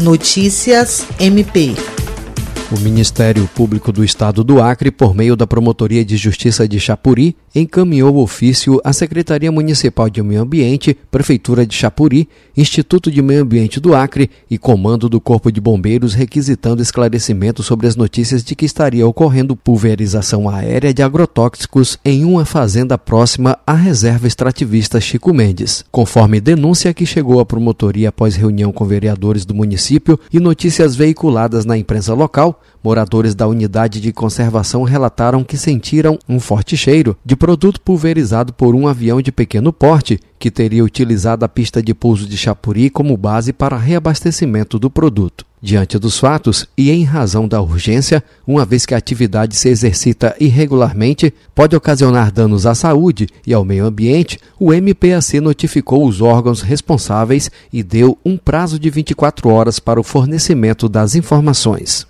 Notícias MP. O Ministério Público do Estado do Acre, por meio da Promotoria de Justiça de Chapuri, encaminhou ofício à Secretaria Municipal de Meio Ambiente, Prefeitura de Chapuri, Instituto de Meio Ambiente do Acre e Comando do Corpo de Bombeiros requisitando esclarecimento sobre as notícias de que estaria ocorrendo pulverização aérea de agrotóxicos em uma fazenda próxima à reserva extrativista Chico Mendes. Conforme denúncia que chegou à promotoria após reunião com vereadores do município e notícias veiculadas na imprensa local, Moradores da unidade de conservação relataram que sentiram um forte cheiro de produto pulverizado por um avião de pequeno porte que teria utilizado a pista de pouso de Chapuri como base para reabastecimento do produto. Diante dos fatos e em razão da urgência, uma vez que a atividade se exercita irregularmente, pode ocasionar danos à saúde e ao meio ambiente, o MPAC notificou os órgãos responsáveis e deu um prazo de 24 horas para o fornecimento das informações.